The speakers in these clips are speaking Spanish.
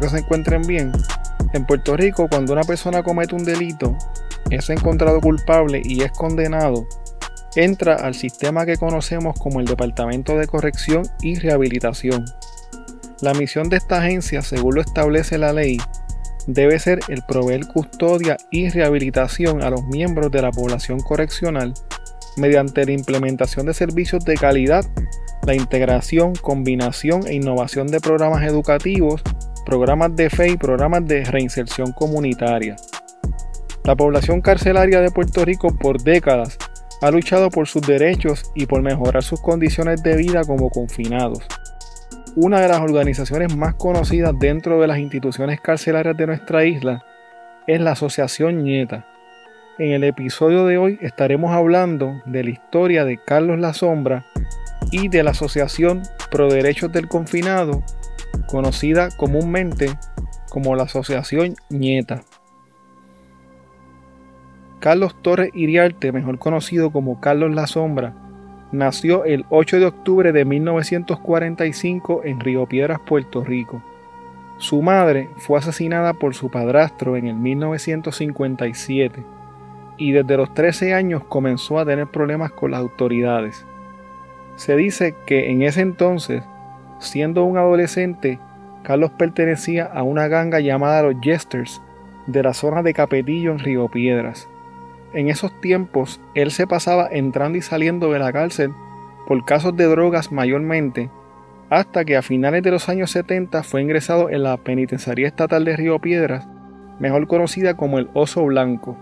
Que se encuentren bien. En Puerto Rico, cuando una persona comete un delito, es encontrado culpable y es condenado, entra al sistema que conocemos como el Departamento de Corrección y Rehabilitación. La misión de esta agencia, según lo establece la ley, debe ser el proveer custodia y rehabilitación a los miembros de la población correccional mediante la implementación de servicios de calidad, la integración, combinación e innovación de programas educativos, programas de fe y programas de reinserción comunitaria. La población carcelaria de Puerto Rico por décadas ha luchado por sus derechos y por mejorar sus condiciones de vida como confinados. Una de las organizaciones más conocidas dentro de las instituciones carcelarias de nuestra isla es la Asociación Nieta. En el episodio de hoy estaremos hablando de la historia de Carlos La Sombra y de la Asociación Pro Derechos del Confinado, conocida comúnmente como la Asociación Nieta. Carlos Torres Iriarte, mejor conocido como Carlos La Sombra, nació el 8 de octubre de 1945 en Río Piedras, Puerto Rico. Su madre fue asesinada por su padrastro en el 1957 y desde los 13 años comenzó a tener problemas con las autoridades. Se dice que en ese entonces, siendo un adolescente, Carlos pertenecía a una ganga llamada los Jesters de la zona de Capetillo en Río Piedras. En esos tiempos, él se pasaba entrando y saliendo de la cárcel por casos de drogas mayormente, hasta que a finales de los años 70 fue ingresado en la Penitenciaría Estatal de Río Piedras, mejor conocida como el Oso Blanco.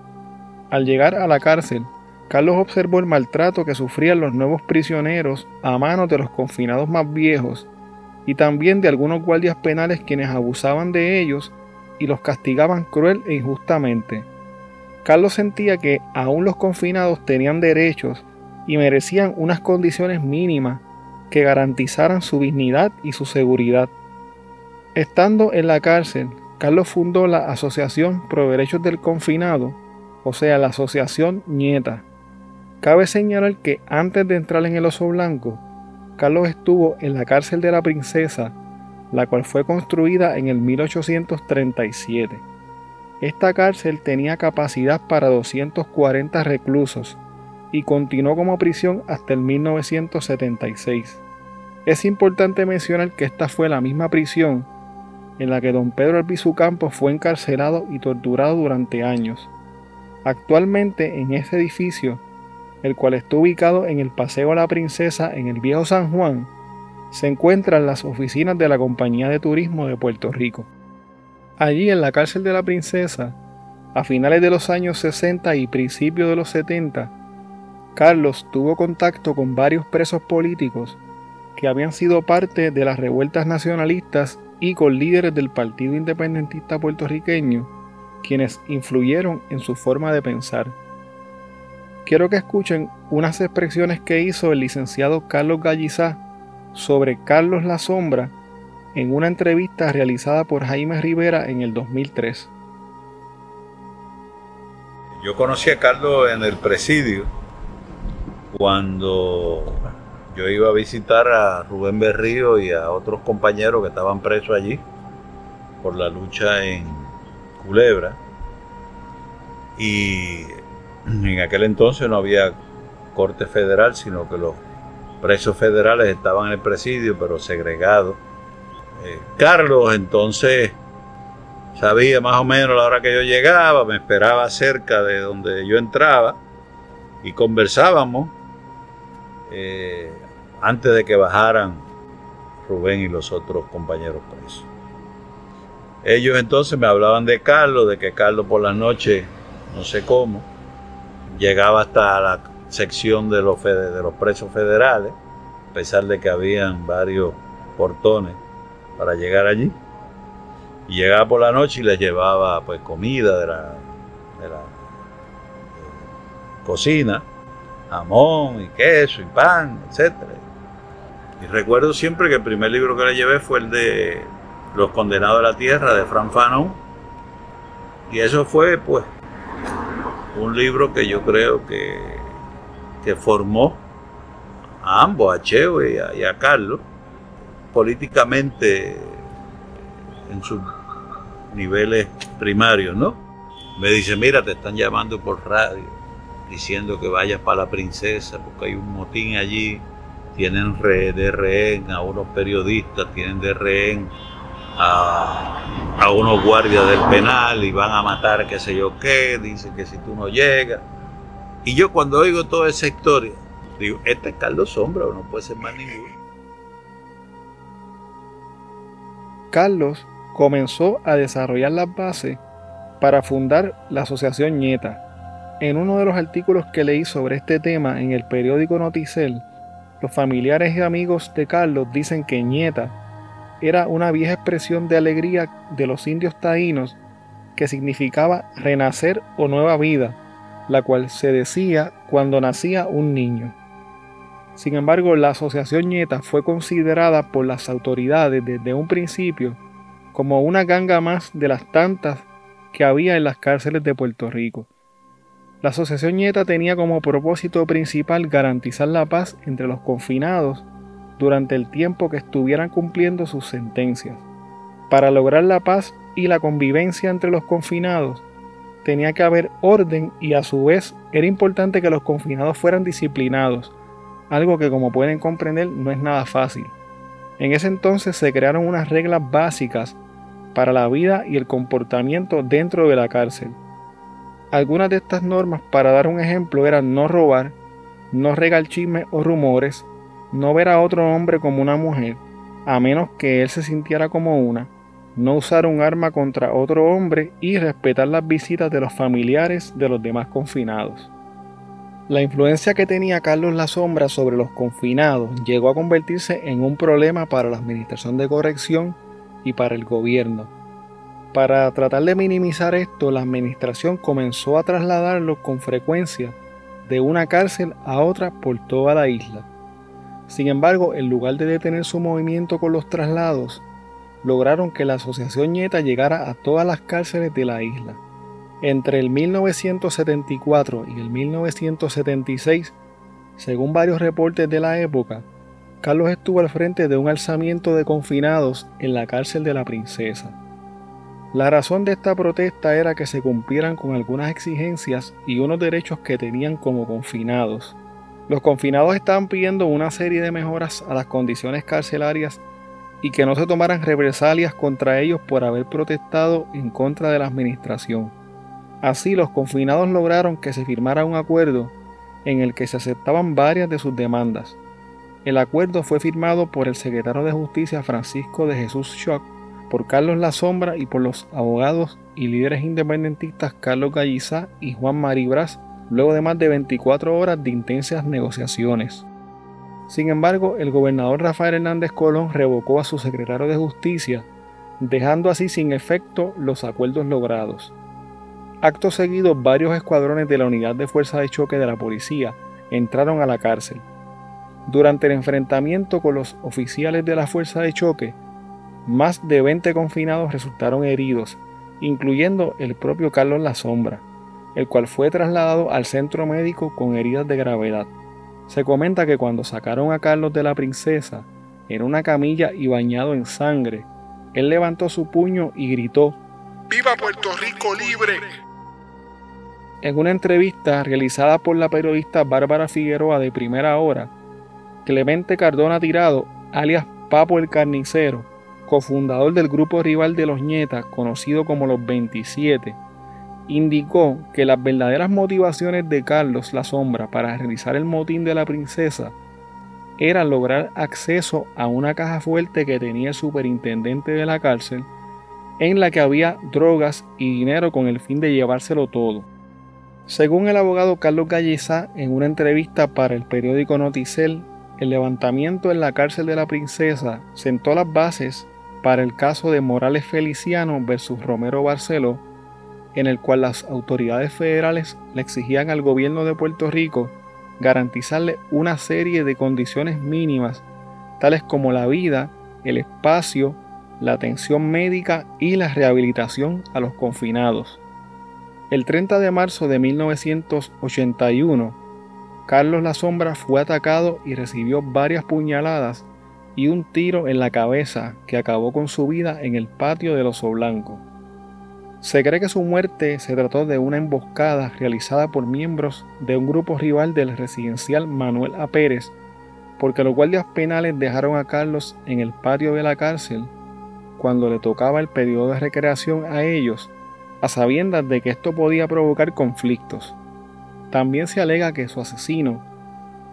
Al llegar a la cárcel, Carlos observó el maltrato que sufrían los nuevos prisioneros a manos de los confinados más viejos y también de algunos guardias penales quienes abusaban de ellos y los castigaban cruel e injustamente. Carlos sentía que aún los confinados tenían derechos y merecían unas condiciones mínimas que garantizaran su dignidad y su seguridad. Estando en la cárcel, Carlos fundó la Asociación Pro Derechos del Confinado, o sea, la Asociación Nieta. Cabe señalar que antes de entrar en el Oso Blanco, Carlos estuvo en la cárcel de la Princesa, la cual fue construida en el 1837. Esta cárcel tenía capacidad para 240 reclusos y continuó como prisión hasta el 1976. Es importante mencionar que esta fue la misma prisión en la que don Pedro Albizu Campos fue encarcelado y torturado durante años. Actualmente en ese edificio, el cual está ubicado en el Paseo La Princesa en el Viejo San Juan, se encuentran las oficinas de la Compañía de Turismo de Puerto Rico. Allí en la cárcel de la princesa, a finales de los años 60 y principios de los 70, Carlos tuvo contacto con varios presos políticos que habían sido parte de las revueltas nacionalistas y con líderes del Partido Independentista puertorriqueño, quienes influyeron en su forma de pensar. Quiero que escuchen unas expresiones que hizo el licenciado Carlos Gallizá sobre Carlos La Sombra en una entrevista realizada por Jaime Rivera en el 2003. Yo conocí a Carlos en el presidio cuando yo iba a visitar a Rubén Berrío y a otros compañeros que estaban presos allí por la lucha en Culebra. Y en aquel entonces no había corte federal, sino que los presos federales estaban en el presidio, pero segregados eh, Carlos entonces sabía más o menos la hora que yo llegaba, me esperaba cerca de donde yo entraba y conversábamos eh, antes de que bajaran Rubén y los otros compañeros presos. Ellos entonces me hablaban de Carlos, de que Carlos por la noche, no sé cómo, llegaba hasta la sección de los, de los presos federales, a pesar de que habían varios portones para llegar allí. Y llegaba por la noche y les llevaba pues comida de la, de la eh, cocina, jamón y queso y pan, etc. Y recuerdo siempre que el primer libro que le llevé fue el de Los Condenados de la Tierra de Fran Fanon. Y eso fue pues un libro que yo creo que, que formó a ambos, a Cheo y a Carlos, políticamente en sus niveles primarios, ¿no? Me dice, mira, te están llamando por radio, diciendo que vayas para la princesa, porque hay un motín allí, tienen de rehén a unos periodistas, tienen de rehén a, unos guardias del penal y van a matar qué sé yo qué, dicen que si tú no llegas. Y yo cuando oigo toda esa historia, digo, este es Carlos Sombra o no puede ser más ninguno. Carlos comenzó a desarrollar las bases para fundar la Asociación Nieta. En uno de los artículos que leí sobre este tema en el periódico Noticel, los familiares y amigos de Carlos dicen que Nieta era una vieja expresión de alegría de los indios taínos que significaba renacer o nueva vida, la cual se decía cuando nacía un niño. Sin embargo, la asociación Nieta fue considerada por las autoridades desde un principio como una ganga más de las tantas que había en las cárceles de Puerto Rico. La asociación Nieta tenía como propósito principal garantizar la paz entre los confinados durante el tiempo que estuvieran cumpliendo sus sentencias. Para lograr la paz y la convivencia entre los confinados, tenía que haber orden y a su vez era importante que los confinados fueran disciplinados, algo que como pueden comprender no es nada fácil. En ese entonces se crearon unas reglas básicas para la vida y el comportamiento dentro de la cárcel. Algunas de estas normas, para dar un ejemplo, eran no robar, no regar chismes o rumores, no ver a otro hombre como una mujer, a menos que él se sintiera como una, no usar un arma contra otro hombre y respetar las visitas de los familiares de los demás confinados. La influencia que tenía Carlos La Sombra sobre los confinados llegó a convertirse en un problema para la Administración de Corrección y para el gobierno. Para tratar de minimizar esto, la administración comenzó a trasladarlos con frecuencia de una cárcel a otra por toda la isla. Sin embargo, en lugar de detener su movimiento con los traslados, lograron que la Asociación Nieta llegara a todas las cárceles de la isla. Entre el 1974 y el 1976, según varios reportes de la época, Carlos estuvo al frente de un alzamiento de confinados en la cárcel de la Princesa. La razón de esta protesta era que se cumplieran con algunas exigencias y unos derechos que tenían como confinados. Los confinados estaban pidiendo una serie de mejoras a las condiciones carcelarias y que no se tomaran represalias contra ellos por haber protestado en contra de la administración. Así los confinados lograron que se firmara un acuerdo en el que se aceptaban varias de sus demandas. El acuerdo fue firmado por el secretario de Justicia Francisco de Jesús Schock, por Carlos La Sombra y por los abogados y líderes independentistas Carlos Gallizá y Juan Maribras luego de más de 24 horas de intensas negociaciones. Sin embargo, el gobernador Rafael Hernández Colón revocó a su secretario de Justicia, dejando así sin efecto los acuerdos logrados. Acto seguido, varios escuadrones de la Unidad de Fuerza de Choque de la Policía entraron a la cárcel. Durante el enfrentamiento con los oficiales de la Fuerza de Choque, más de 20 confinados resultaron heridos, incluyendo el propio Carlos La Sombra el cual fue trasladado al centro médico con heridas de gravedad. Se comenta que cuando sacaron a Carlos de la princesa, en una camilla y bañado en sangre, él levantó su puño y gritó, ¡Viva Puerto Rico libre! En una entrevista realizada por la periodista Bárbara Figueroa de primera hora, Clemente Cardona Tirado, alias Papo el Carnicero, cofundador del grupo rival de los Nietas, conocido como los 27, indicó que las verdaderas motivaciones de Carlos la Sombra para realizar el motín de la princesa era lograr acceso a una caja fuerte que tenía el superintendente de la cárcel, en la que había drogas y dinero con el fin de llevárselo todo. Según el abogado Carlos Gallezá, en una entrevista para el periódico Noticel, el levantamiento en la cárcel de la princesa sentó las bases para el caso de Morales Feliciano versus Romero Barceló, en el cual las autoridades federales le exigían al gobierno de Puerto Rico garantizarle una serie de condiciones mínimas, tales como la vida, el espacio, la atención médica y la rehabilitación a los confinados. El 30 de marzo de 1981, Carlos La Sombra fue atacado y recibió varias puñaladas y un tiro en la cabeza que acabó con su vida en el patio del Oso Blanco. Se cree que su muerte se trató de una emboscada realizada por miembros de un grupo rival del residencial Manuel A. Pérez, porque los guardias penales dejaron a Carlos en el patio de la cárcel cuando le tocaba el periodo de recreación a ellos, a sabiendas de que esto podía provocar conflictos. También se alega que su asesino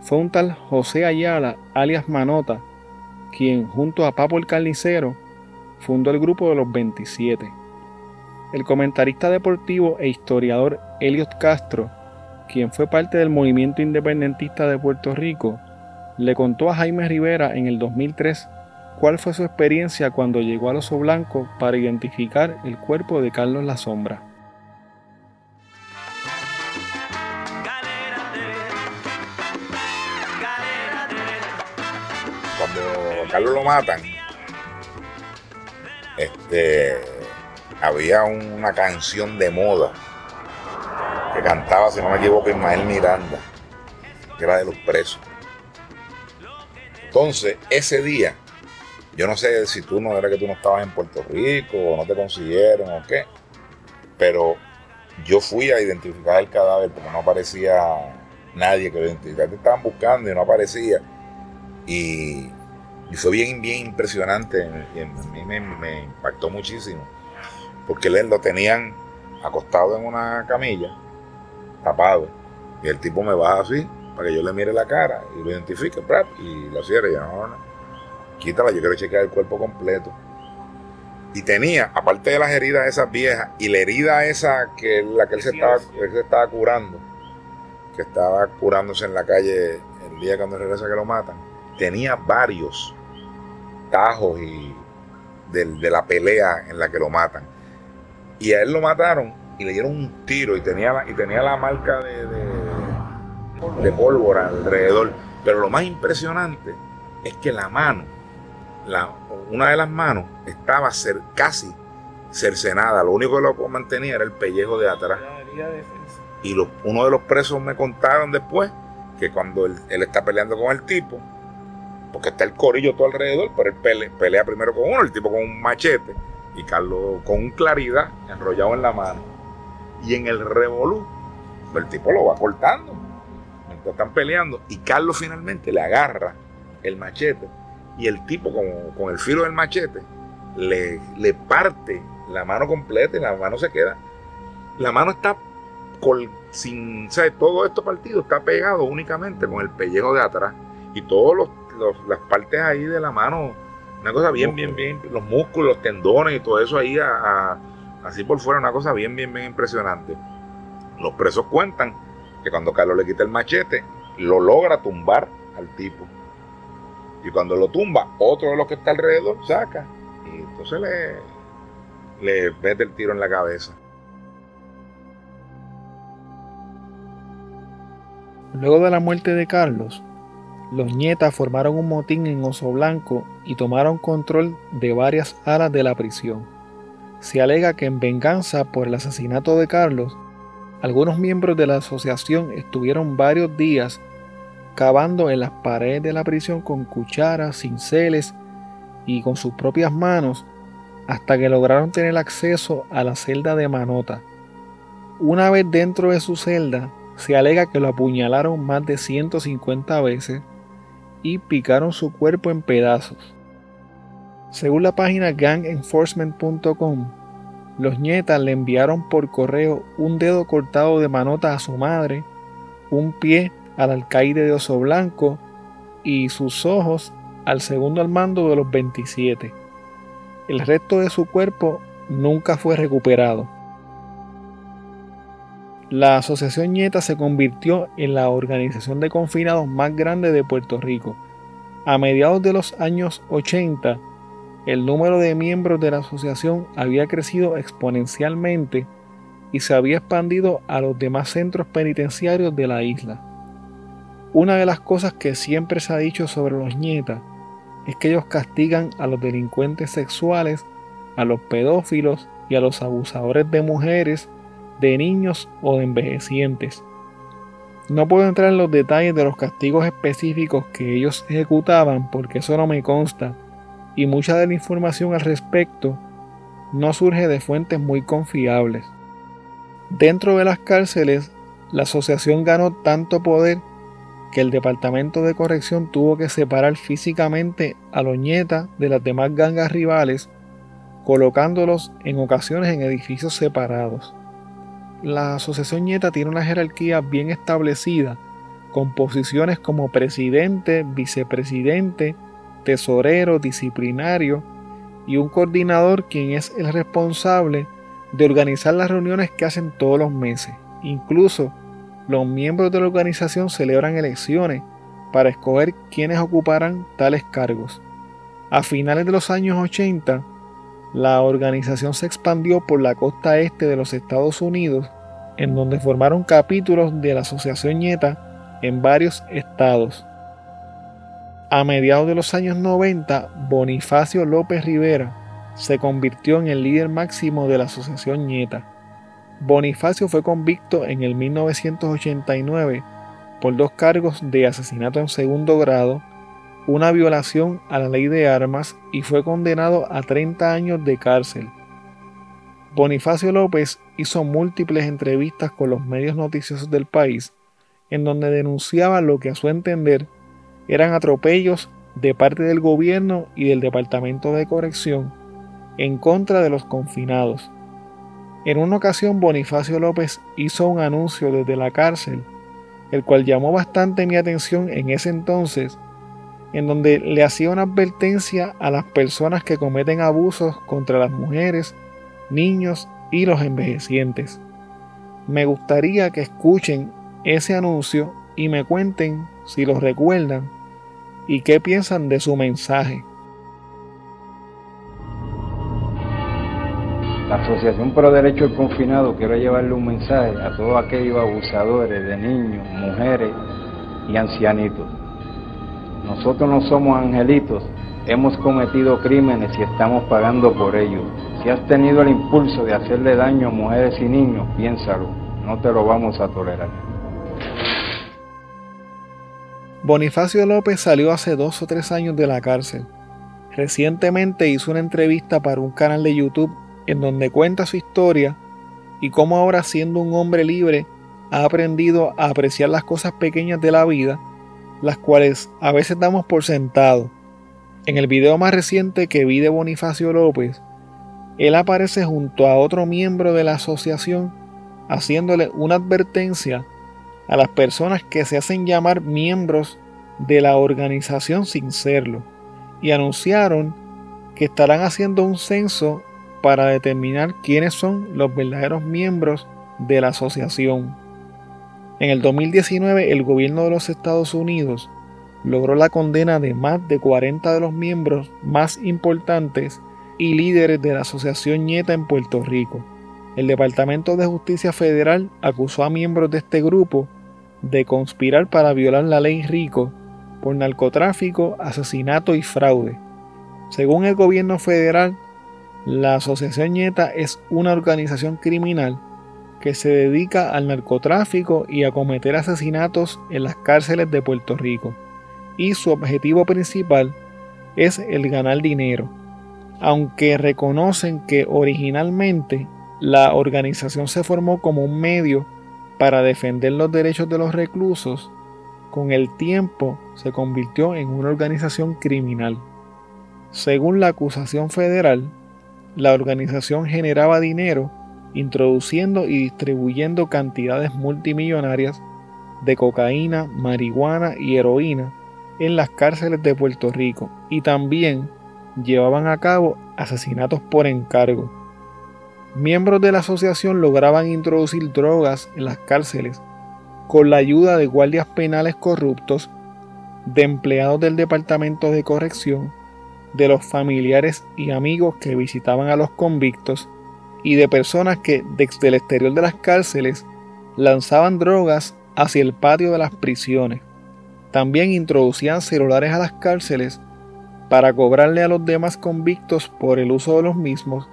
fue un tal José Ayala, alias Manota, quien junto a Papo el Carnicero fundó el grupo de los 27. El comentarista deportivo e historiador Elliot Castro, quien fue parte del movimiento independentista de Puerto Rico, le contó a Jaime Rivera en el 2003 cuál fue su experiencia cuando llegó al Oso Blanco para identificar el cuerpo de Carlos La Sombra. Cuando Carlos lo matan, este, había una canción de moda que cantaba, si no me equivoco, Ismael Miranda, que era de los presos. Entonces, ese día, yo no sé si tú no era que tú no estabas en Puerto Rico o no te consiguieron o qué, pero yo fui a identificar el cadáver porque no aparecía nadie que lo identificara. Te estaban buscando y no aparecía. Y, fue bien, bien impresionante. Y a mí me, impactó muchísimo. Porque él lo tenían acostado en una camilla, tapado. Y el tipo me baja así para que yo le mire la cara y lo identifique, y lo cierre. Y yo, no, no, quítala, yo quiero chequear el cuerpo completo. Y tenía, aparte de las heridas esas viejas y la herida esa que la que él se, estaba, se estaba curando, que estaba curándose en la calle el día cuando regresa que lo matan, tenía varios tajos y de, la pelea en la que lo matan. Y a él lo mataron y le dieron un tiro y tenía la, y tenía la marca de de pólvora alrededor. Pero lo más impresionante es que la mano, la, una de las manos estaba casi cercenada. Lo único que lo mantenía era el pellejo de atrás. Y uno de los presos me contaron después que cuando él, está peleando con el tipo, porque está el corillo todo alrededor, pero él pelea, primero con uno, el tipo con un machete, y Carlos con claridad enrollado en la mano. Y en el revolú, el tipo lo va cortando están peleando y Carlos finalmente le agarra el machete y el tipo con, el filo del machete le, le, parte la mano completa y la mano se queda. La mano está sin, todo esto partido está pegado únicamente con el pellejo de atrás y todas las partes ahí de la mano, una cosa bien, bien, bien, los músculos, los tendones y todo eso ahí así por fuera, una cosa bien, bien, bien impresionante. Los presos cuentan que cuando Carlos le quita el machete, lo logra tumbar al tipo. Y cuando lo tumba, otro de los que está alrededor saca. Y entonces le, le mete el tiro en la cabeza. Luego de la muerte de Carlos, los nietas formaron un motín en Oso Blanco y tomaron control de varias alas de la prisión. Se alega que en venganza por el asesinato de Carlos, algunos miembros de la asociación estuvieron varios días cavando en las paredes de la prisión con cucharas, cinceles y con sus propias manos hasta que lograron tener acceso a la celda de Manota. Una vez dentro de su celda, se alega que lo apuñalaron más de 150 veces y picaron su cuerpo en pedazos. Según la página gangenforcement.com, los nietas le enviaron por correo un dedo cortado de manota a su madre, un pie al alcaide de Oso Blanco y sus ojos al segundo al mando de los 27. El resto de su cuerpo nunca fue recuperado. La Asociación Nieta se convirtió en la organización de confinados más grande de Puerto Rico. A mediados de los años 80, el número de miembros de la asociación había crecido exponencialmente y se había expandido a los demás centros penitenciarios de la isla. Una de las cosas que siempre se ha dicho sobre los nietas es que ellos castigan a los delincuentes sexuales, a los pedófilos y a los abusadores de mujeres, de niños o de envejecientes. No puedo entrar en los detalles de los castigos específicos que ellos ejecutaban porque eso no me consta y mucha de la información al respecto no surge de fuentes muy confiables. Dentro de las cárceles, la asociación ganó tanto poder que el Departamento de Corrección tuvo que separar físicamente a Loñeta de las demás gangas rivales, colocándolos en ocasiones en edificios separados. La Asociación Ñeta tiene una jerarquía bien establecida, con posiciones como presidente, vicepresidente, tesorero, disciplinario y un coordinador quien es el responsable de organizar las reuniones que hacen todos los meses. Incluso los miembros de la organización celebran elecciones para escoger quiénes ocuparán tales cargos. A finales de los años 80, la organización se expandió por la costa este de los Estados Unidos, en donde formaron capítulos de la Asociación Nieta en varios estados. A mediados de los años 90, Bonifacio López Rivera se convirtió en el líder máximo de la Asociación Nieta. Bonifacio fue convicto en el 1989 por dos cargos de asesinato en segundo grado, una violación a la ley de armas y fue condenado a 30 años de cárcel. Bonifacio López hizo múltiples entrevistas con los medios noticiosos del país, en donde denunciaba lo que a su entender eran atropellos de parte del gobierno y del Departamento de Corrección en contra de los confinados. En una ocasión Bonifacio López hizo un anuncio desde la cárcel, el cual llamó bastante mi atención en ese entonces, en donde le hacía una advertencia a las personas que cometen abusos contra las mujeres, niños y los envejecientes. Me gustaría que escuchen ese anuncio y me cuenten si lo recuerdan y qué piensan de su mensaje. La Asociación Pro Derecho del Confinado quiere llevarle un mensaje a todos aquellos abusadores de niños, mujeres y ancianitos. Nosotros no somos angelitos, hemos cometido crímenes y estamos pagando por ellos. Si has tenido el impulso de hacerle daño a mujeres y niños, piénsalo, no te lo vamos a tolerar. Bonifacio López salió hace dos o tres años de la cárcel. Recientemente hizo una entrevista para un canal de YouTube en donde cuenta su historia y cómo ahora siendo un hombre libre ha aprendido a apreciar las cosas pequeñas de la vida, las cuales a veces damos por sentado. En el video más reciente que vi de Bonifacio López, él aparece junto a otro miembro de la asociación haciéndole una advertencia a las personas que se hacen llamar miembros de la organización sin serlo y anunciaron que estarán haciendo un censo para determinar quiénes son los verdaderos miembros de la asociación. En el 2019 el gobierno de los Estados Unidos logró la condena de más de 40 de los miembros más importantes y líderes de la Asociación Nieta en Puerto Rico. El Departamento de Justicia Federal acusó a miembros de este grupo de conspirar para violar la ley Rico por narcotráfico, asesinato y fraude. Según el gobierno federal, la Asociación Nieta es una organización criminal que se dedica al narcotráfico y a cometer asesinatos en las cárceles de Puerto Rico, y su objetivo principal es el ganar dinero, aunque reconocen que originalmente la organización se formó como un medio para defender los derechos de los reclusos, con el tiempo se convirtió en una organización criminal. Según la acusación federal, la organización generaba dinero introduciendo y distribuyendo cantidades multimillonarias de cocaína, marihuana y heroína en las cárceles de Puerto Rico y también llevaban a cabo asesinatos por encargo. Miembros de la asociación lograban introducir drogas en las cárceles con la ayuda de guardias penales corruptos, de empleados del Departamento de Corrección de los familiares y amigos que visitaban a los convictos y de personas que desde el exterior de las cárceles lanzaban drogas hacia el patio de las prisiones. También introducían celulares a las cárceles para cobrarle a los demás convictos por el uso de los mismos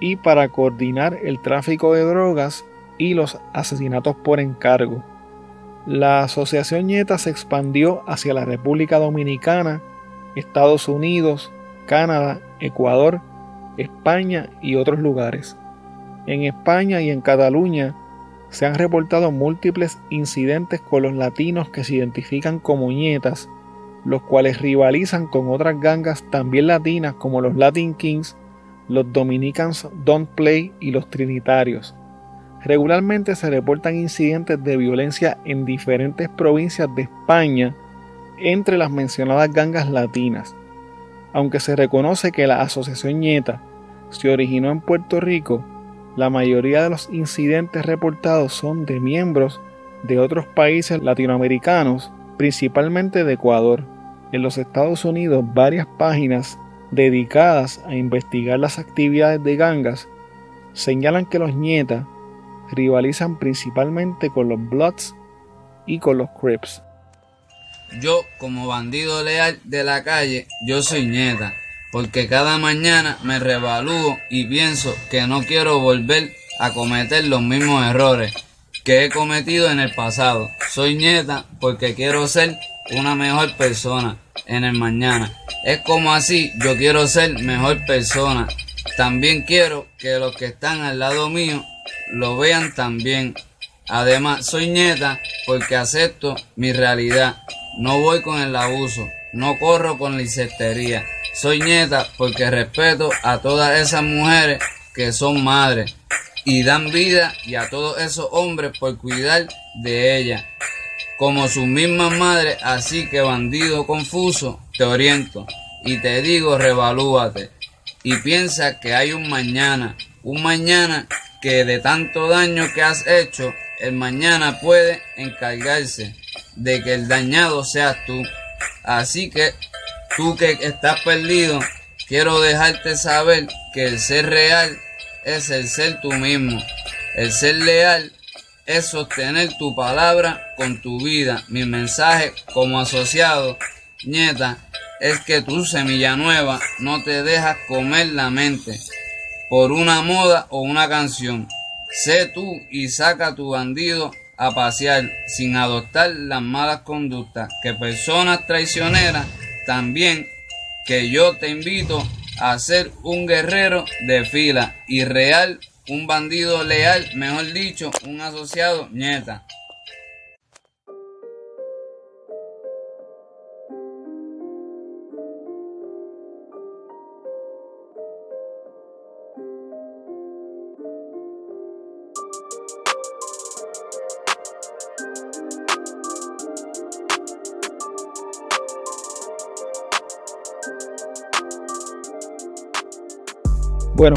y para coordinar el tráfico de drogas y los asesinatos por encargo. La Asociación Nieta se expandió hacia la República Dominicana, Estados Unidos, Canadá, Ecuador, España y otros lugares. En España y en Cataluña se han reportado múltiples incidentes con los latinos que se identifican como nietas, los cuales rivalizan con otras gangas también latinas como los Latin Kings, los Dominicans Don't Play y los Trinitarios. Regularmente se reportan incidentes de violencia en diferentes provincias de España entre las mencionadas gangas latinas. Aunque se reconoce que la Asociación Nieta se originó en Puerto Rico, la mayoría de los incidentes reportados son de miembros de otros países latinoamericanos, principalmente de Ecuador. En los Estados Unidos, varias páginas dedicadas a investigar las actividades de gangas señalan que los nietas rivalizan principalmente con los Bloods y con los Crips. Yo, como bandido leal de la calle, yo soy nieta, porque cada mañana me revalúo y pienso que no quiero volver a cometer los mismos errores que he cometido en el pasado. Soy nieta porque quiero ser una mejor persona en el mañana. Es como así, yo quiero ser mejor persona. También quiero que los que están al lado mío lo vean también. Además, soy nieta porque acepto mi realidad. No voy con el abuso, no corro con la incertería. Soy nieta porque respeto a todas esas mujeres que son madres y dan vida y a todos esos hombres por cuidar de ellas. Como sus mismas madres, así que bandido confuso, te oriento y te digo revalúate y piensa que hay un mañana, un mañana que de tanto daño que has hecho, el mañana puede encargarse de que el dañado seas tú. Así que tú que estás perdido, quiero dejarte saber que el ser real es el ser tú mismo. El ser leal es sostener tu palabra con tu vida. Mi mensaje como asociado, nieta, es que tu semilla nueva no te dejas comer la mente por una moda o una canción. Sé tú y saca tu bandido a pasear sin adoptar las malas conductas que personas traicioneras también que yo te invito a ser un guerrero de fila y real, un bandido leal, mejor dicho, un asociado nieta. Bueno,